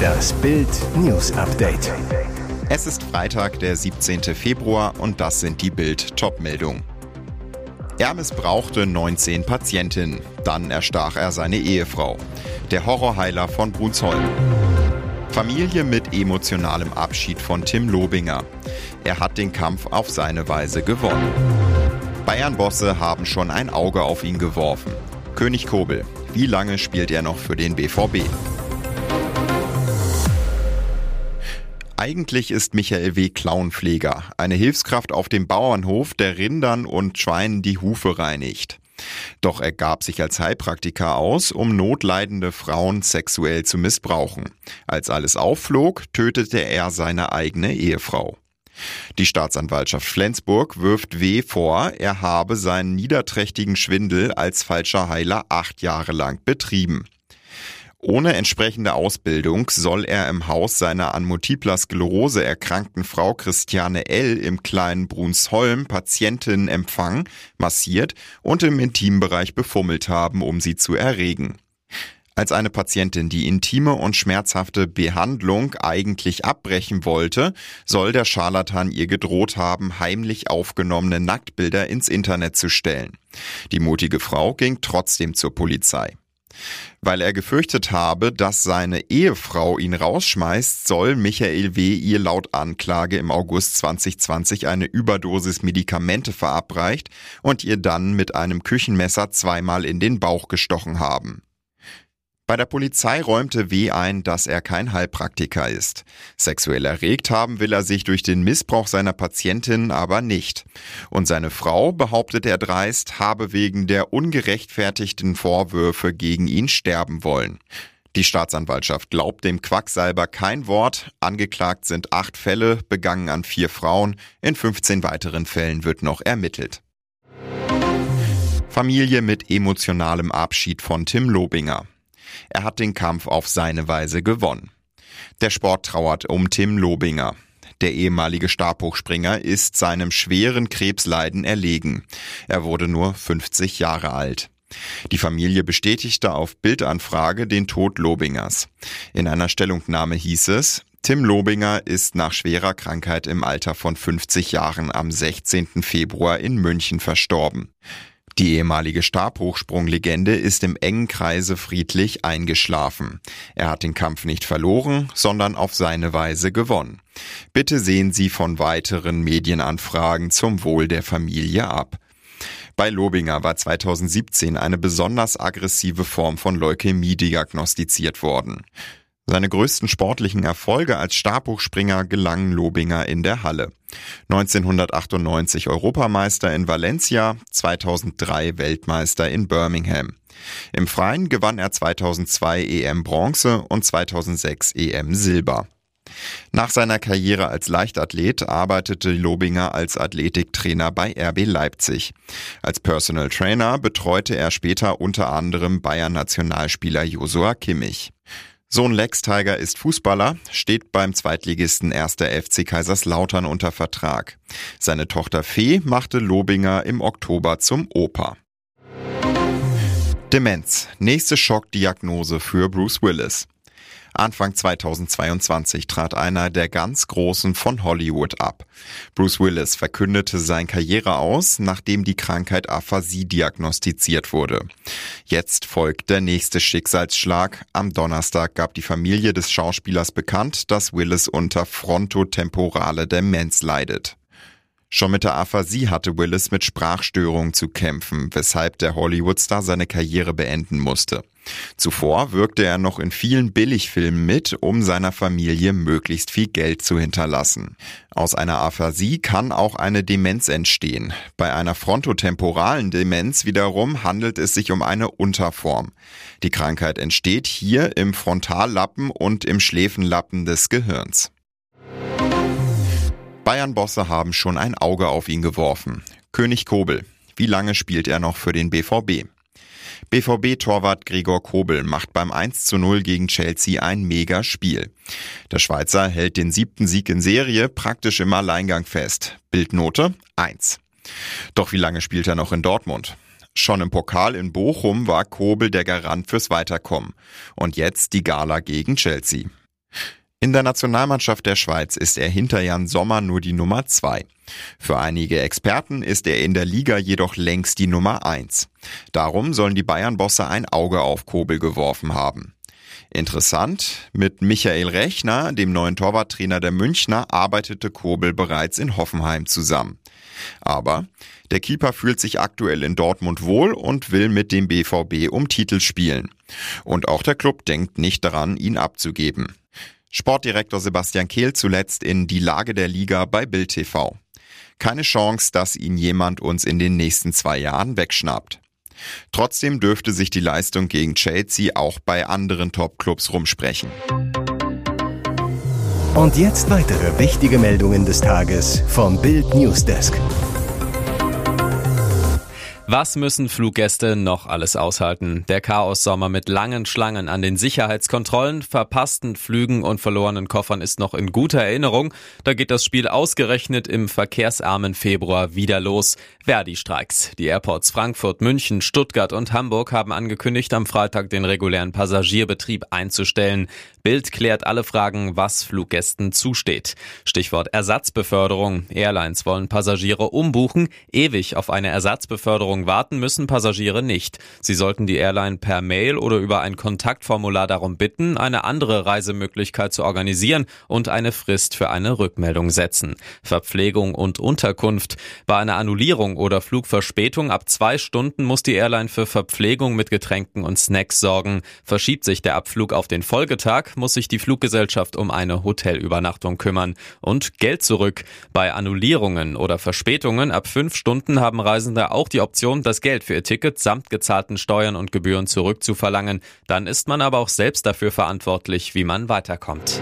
Das Bild News Update. Es ist Freitag, der 17. Februar und das sind die Bild Topmeldungen. Er missbrauchte 19 Patientinnen, dann erstach er seine Ehefrau. Der Horrorheiler von Brunsholm. Familie mit emotionalem Abschied von Tim Lobinger. Er hat den Kampf auf seine Weise gewonnen. Bayern-Bosse haben schon ein Auge auf ihn geworfen. König Kobel, wie lange spielt er noch für den BVB? Eigentlich ist Michael W. Klauenpfleger, eine Hilfskraft auf dem Bauernhof, der Rindern und Schweinen die Hufe reinigt. Doch er gab sich als Heilpraktiker aus, um notleidende Frauen sexuell zu missbrauchen. Als alles aufflog, tötete er seine eigene Ehefrau. Die Staatsanwaltschaft Flensburg wirft W. vor, er habe seinen niederträchtigen Schwindel als falscher Heiler acht Jahre lang betrieben. Ohne entsprechende Ausbildung soll er im Haus seiner an Multipler Sklerose erkrankten Frau Christiane L. im kleinen Brunsholm Patientinnen empfangen, massiert und im Intimbereich befummelt haben, um sie zu erregen. Als eine Patientin die intime und schmerzhafte Behandlung eigentlich abbrechen wollte, soll der Scharlatan ihr gedroht haben, heimlich aufgenommene Nacktbilder ins Internet zu stellen. Die mutige Frau ging trotzdem zur Polizei. Weil er gefürchtet habe, dass seine Ehefrau ihn rausschmeißt, soll Michael W. ihr laut Anklage im August 2020 eine Überdosis Medikamente verabreicht und ihr dann mit einem Küchenmesser zweimal in den Bauch gestochen haben. Bei der Polizei räumte W. ein, dass er kein Heilpraktiker ist. Sexuell erregt haben will er sich durch den Missbrauch seiner Patientin aber nicht. Und seine Frau, behauptet er dreist, habe wegen der ungerechtfertigten Vorwürfe gegen ihn sterben wollen. Die Staatsanwaltschaft glaubt dem Quacksalber kein Wort. Angeklagt sind acht Fälle, begangen an vier Frauen. In 15 weiteren Fällen wird noch ermittelt. Familie mit emotionalem Abschied von Tim Lobinger. Er hat den Kampf auf seine Weise gewonnen. Der Sport trauert um Tim Lobinger. Der ehemalige Stabhochspringer ist seinem schweren Krebsleiden erlegen. Er wurde nur 50 Jahre alt. Die Familie bestätigte auf Bildanfrage den Tod Lobingers. In einer Stellungnahme hieß es, Tim Lobinger ist nach schwerer Krankheit im Alter von 50 Jahren am 16. Februar in München verstorben. Die ehemalige Stabhochsprunglegende ist im engen Kreise friedlich eingeschlafen. Er hat den Kampf nicht verloren, sondern auf seine Weise gewonnen. Bitte sehen Sie von weiteren Medienanfragen zum Wohl der Familie ab. Bei Lobinger war 2017 eine besonders aggressive Form von Leukämie diagnostiziert worden. Seine größten sportlichen Erfolge als Stabhochspringer gelangen Lobinger in der Halle. 1998 Europameister in Valencia, 2003 Weltmeister in Birmingham. Im Freien gewann er 2002 EM Bronze und 2006 EM Silber. Nach seiner Karriere als Leichtathlet arbeitete Lobinger als Athletiktrainer bei RB Leipzig. Als Personal Trainer betreute er später unter anderem Bayern-Nationalspieler Josua Kimmich. Sohn Lex Tiger ist Fußballer, steht beim Zweitligisten 1. FC Kaiserslautern unter Vertrag. Seine Tochter Fee machte Lobinger im Oktober zum Opa. Demenz. Nächste Schockdiagnose für Bruce Willis. Anfang 2022 trat einer der ganz Großen von Hollywood ab. Bruce Willis verkündete sein Karriere aus, nachdem die Krankheit Aphasie diagnostiziert wurde. Jetzt folgt der nächste Schicksalsschlag. Am Donnerstag gab die Familie des Schauspielers bekannt, dass Willis unter frontotemporale Demenz leidet. Schon mit der Aphasie hatte Willis mit Sprachstörungen zu kämpfen, weshalb der Hollywoodstar seine Karriere beenden musste. Zuvor wirkte er noch in vielen Billigfilmen mit, um seiner Familie möglichst viel Geld zu hinterlassen. Aus einer Aphasie kann auch eine Demenz entstehen. Bei einer frontotemporalen Demenz wiederum handelt es sich um eine Unterform. Die Krankheit entsteht hier im Frontallappen und im Schläfenlappen des Gehirns. Bayern-Bosse haben schon ein Auge auf ihn geworfen. König Kobel. Wie lange spielt er noch für den BVB? BVB-Torwart Gregor Kobel macht beim 1 zu 0 gegen Chelsea ein Mega-Spiel. Der Schweizer hält den siebten Sieg in Serie praktisch im Alleingang fest. Bildnote 1. Doch wie lange spielt er noch in Dortmund? Schon im Pokal in Bochum war Kobel der Garant fürs Weiterkommen. Und jetzt die Gala gegen Chelsea. In der Nationalmannschaft der Schweiz ist er hinter Jan Sommer nur die Nummer zwei. Für einige Experten ist er in der Liga jedoch längst die Nummer eins. Darum sollen die Bayern-Bosse ein Auge auf Kobel geworfen haben. Interessant, mit Michael Rechner, dem neuen Torwarttrainer der Münchner, arbeitete Kobel bereits in Hoffenheim zusammen. Aber der Keeper fühlt sich aktuell in Dortmund wohl und will mit dem BVB um Titel spielen. Und auch der Club denkt nicht daran, ihn abzugeben. Sportdirektor Sebastian Kehl zuletzt in Die Lage der Liga bei Bild TV. Keine Chance, dass ihn jemand uns in den nächsten zwei Jahren wegschnappt. Trotzdem dürfte sich die Leistung gegen Chelsea auch bei anderen Topclubs rumsprechen. Und jetzt weitere wichtige Meldungen des Tages vom Bild Newsdesk. Was müssen Fluggäste noch alles aushalten? Der Chaos-Sommer mit langen Schlangen an den Sicherheitskontrollen, verpassten Flügen und verlorenen Koffern ist noch in guter Erinnerung. Da geht das Spiel ausgerechnet im verkehrsarmen Februar wieder los. Verdi-Streiks. Die Airports Frankfurt, München, Stuttgart und Hamburg haben angekündigt, am Freitag den regulären Passagierbetrieb einzustellen. Bild klärt alle Fragen, was Fluggästen zusteht. Stichwort Ersatzbeförderung. Airlines wollen Passagiere umbuchen. Ewig auf eine Ersatzbeförderung Bestätigung warten müssen Passagiere nicht. Sie sollten die Airline per Mail oder über ein Kontaktformular darum bitten, eine andere Reisemöglichkeit zu organisieren und eine Frist für eine Rückmeldung setzen. Verpflegung und Unterkunft. Bei einer Annullierung oder Flugverspätung ab zwei Stunden muss die Airline für Verpflegung mit Getränken und Snacks sorgen. Verschiebt sich der Abflug auf den Folgetag, muss sich die Fluggesellschaft um eine Hotelübernachtung kümmern. Und Geld zurück. Bei Annullierungen oder Verspätungen ab fünf Stunden haben Reisende auch die Option, Option, das Geld für ihr Ticket samt gezahlten Steuern und Gebühren zurückzuverlangen. Dann ist man aber auch selbst dafür verantwortlich, wie man weiterkommt.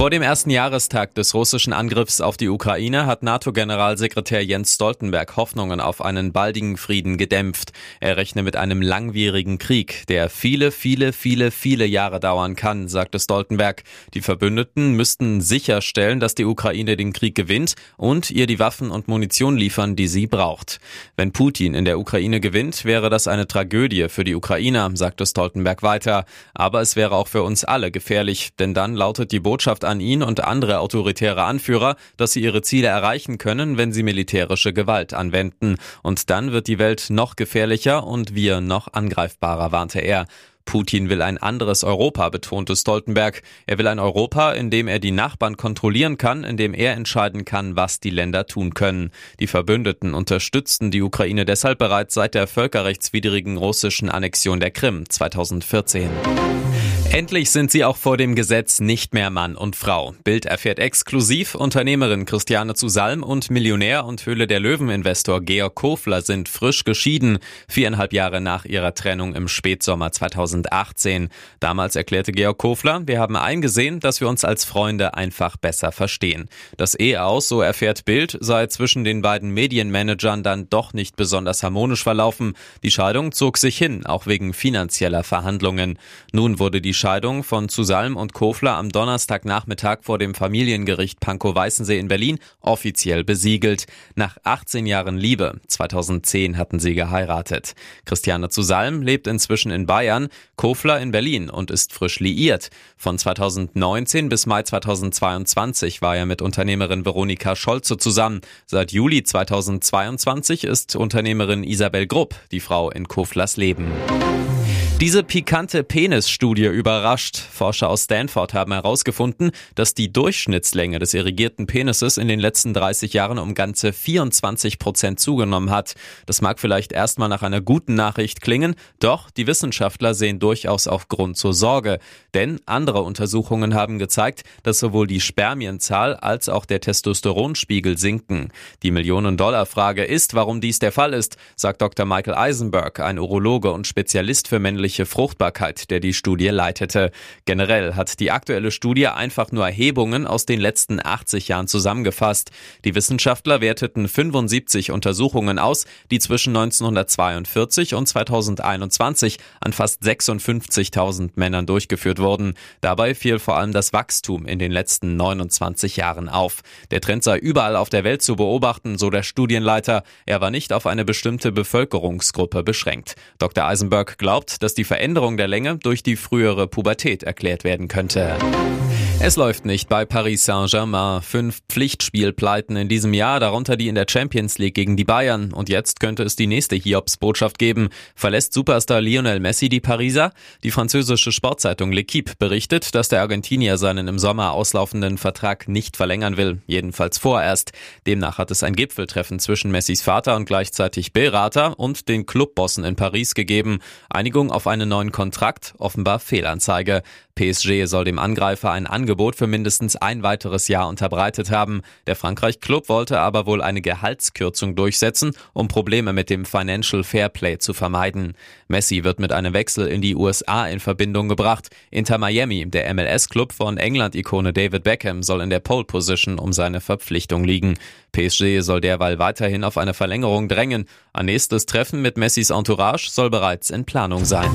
Vor dem ersten Jahrestag des russischen Angriffs auf die Ukraine hat NATO-Generalsekretär Jens Stoltenberg Hoffnungen auf einen baldigen Frieden gedämpft. Er rechne mit einem langwierigen Krieg, der viele, viele, viele, viele Jahre dauern kann, sagte Stoltenberg. Die Verbündeten müssten sicherstellen, dass die Ukraine den Krieg gewinnt und ihr die Waffen und Munition liefern, die sie braucht. Wenn Putin in der Ukraine gewinnt, wäre das eine Tragödie für die Ukrainer, sagte Stoltenberg weiter. Aber es wäre auch für uns alle gefährlich, denn dann lautet die Botschaft an ihn und andere autoritäre Anführer, dass sie ihre Ziele erreichen können, wenn sie militärische Gewalt anwenden. Und dann wird die Welt noch gefährlicher und wir noch angreifbarer, warnte er. Putin will ein anderes Europa, betonte Stoltenberg. Er will ein Europa, in dem er die Nachbarn kontrollieren kann, in dem er entscheiden kann, was die Länder tun können. Die Verbündeten unterstützten die Ukraine deshalb bereits seit der völkerrechtswidrigen russischen Annexion der Krim 2014. Endlich sind sie auch vor dem Gesetz nicht mehr Mann und Frau. Bild erfährt exklusiv, Unternehmerin Christiane zu Salm und Millionär und Höhle der Löwen-Investor Georg Kofler sind frisch geschieden, viereinhalb Jahre nach ihrer Trennung im Spätsommer 2018. Damals erklärte Georg Kofler, wir haben eingesehen, dass wir uns als Freunde einfach besser verstehen. Das Eheaus, so erfährt Bild, sei zwischen den beiden Medienmanagern dann doch nicht besonders harmonisch verlaufen. Die Scheidung zog sich hin, auch wegen finanzieller Verhandlungen. Nun wurde die Scheidung von Zusalm und Kofler am Donnerstagnachmittag vor dem Familiengericht Pankow-Weißensee in Berlin offiziell besiegelt. Nach 18 Jahren Liebe, 2010 hatten sie geheiratet. Christiane Zusalm lebt inzwischen in Bayern, Kofler in Berlin und ist frisch liiert. Von 2019 bis Mai 2022 war er mit Unternehmerin Veronika Scholze zusammen. Seit Juli 2022 ist Unternehmerin Isabel Grupp die Frau in Koflers Leben. Diese pikante Penisstudie überrascht. Forscher aus Stanford haben herausgefunden, dass die Durchschnittslänge des irrigierten Penises in den letzten 30 Jahren um ganze 24 Prozent zugenommen hat. Das mag vielleicht erstmal nach einer guten Nachricht klingen, doch die Wissenschaftler sehen durchaus auch Grund zur Sorge. Denn andere Untersuchungen haben gezeigt, dass sowohl die Spermienzahl als auch der Testosteronspiegel sinken. Die Millionen-Dollar-Frage ist, warum dies der Fall ist, sagt Dr. Michael Eisenberg, ein Urologe und Spezialist für männliche körperliche Fruchtbarkeit, der die Studie leitete. Generell hat die aktuelle Studie einfach nur Erhebungen aus den letzten 80 Jahren zusammengefasst. Die Wissenschaftler werteten 75 Untersuchungen aus, die zwischen 1942 und 2021 an fast 56.000 Männern durchgeführt wurden. Dabei fiel vor allem das Wachstum in den letzten 29 Jahren auf. Der Trend sei überall auf der Welt zu beobachten, so der Studienleiter. Er war nicht auf eine bestimmte Bevölkerungsgruppe beschränkt. Dr. Eisenberg glaubt, dass die Veränderung der Länge durch die frühere Pubertät erklärt werden könnte. Es läuft nicht bei Paris Saint-Germain. Fünf Pflichtspielpleiten in diesem Jahr, darunter die in der Champions League gegen die Bayern. Und jetzt könnte es die nächste Hiobs-Botschaft geben. Verlässt Superstar Lionel Messi die Pariser? Die französische Sportzeitung L'Equipe berichtet, dass der Argentinier seinen im Sommer auslaufenden Vertrag nicht verlängern will. Jedenfalls vorerst. Demnach hat es ein Gipfeltreffen zwischen Messis Vater und gleichzeitig Berater und den Clubbossen in Paris gegeben. Einigung auf einen neuen Kontrakt, offenbar Fehlanzeige. PSG soll dem Angreifer ein Angebot für mindestens ein weiteres Jahr unterbreitet haben. Der Frankreich-Club wollte aber wohl eine Gehaltskürzung durchsetzen, um Probleme mit dem Financial Fairplay zu vermeiden. Messi wird mit einem Wechsel in die USA in Verbindung gebracht. Inter Miami, der MLS-Club von England-Ikone David Beckham, soll in der Pole Position um seine Verpflichtung liegen. PSG soll derweil weiterhin auf eine Verlängerung drängen. Ein nächstes Treffen mit Messis Entourage soll bereits in Planung sein.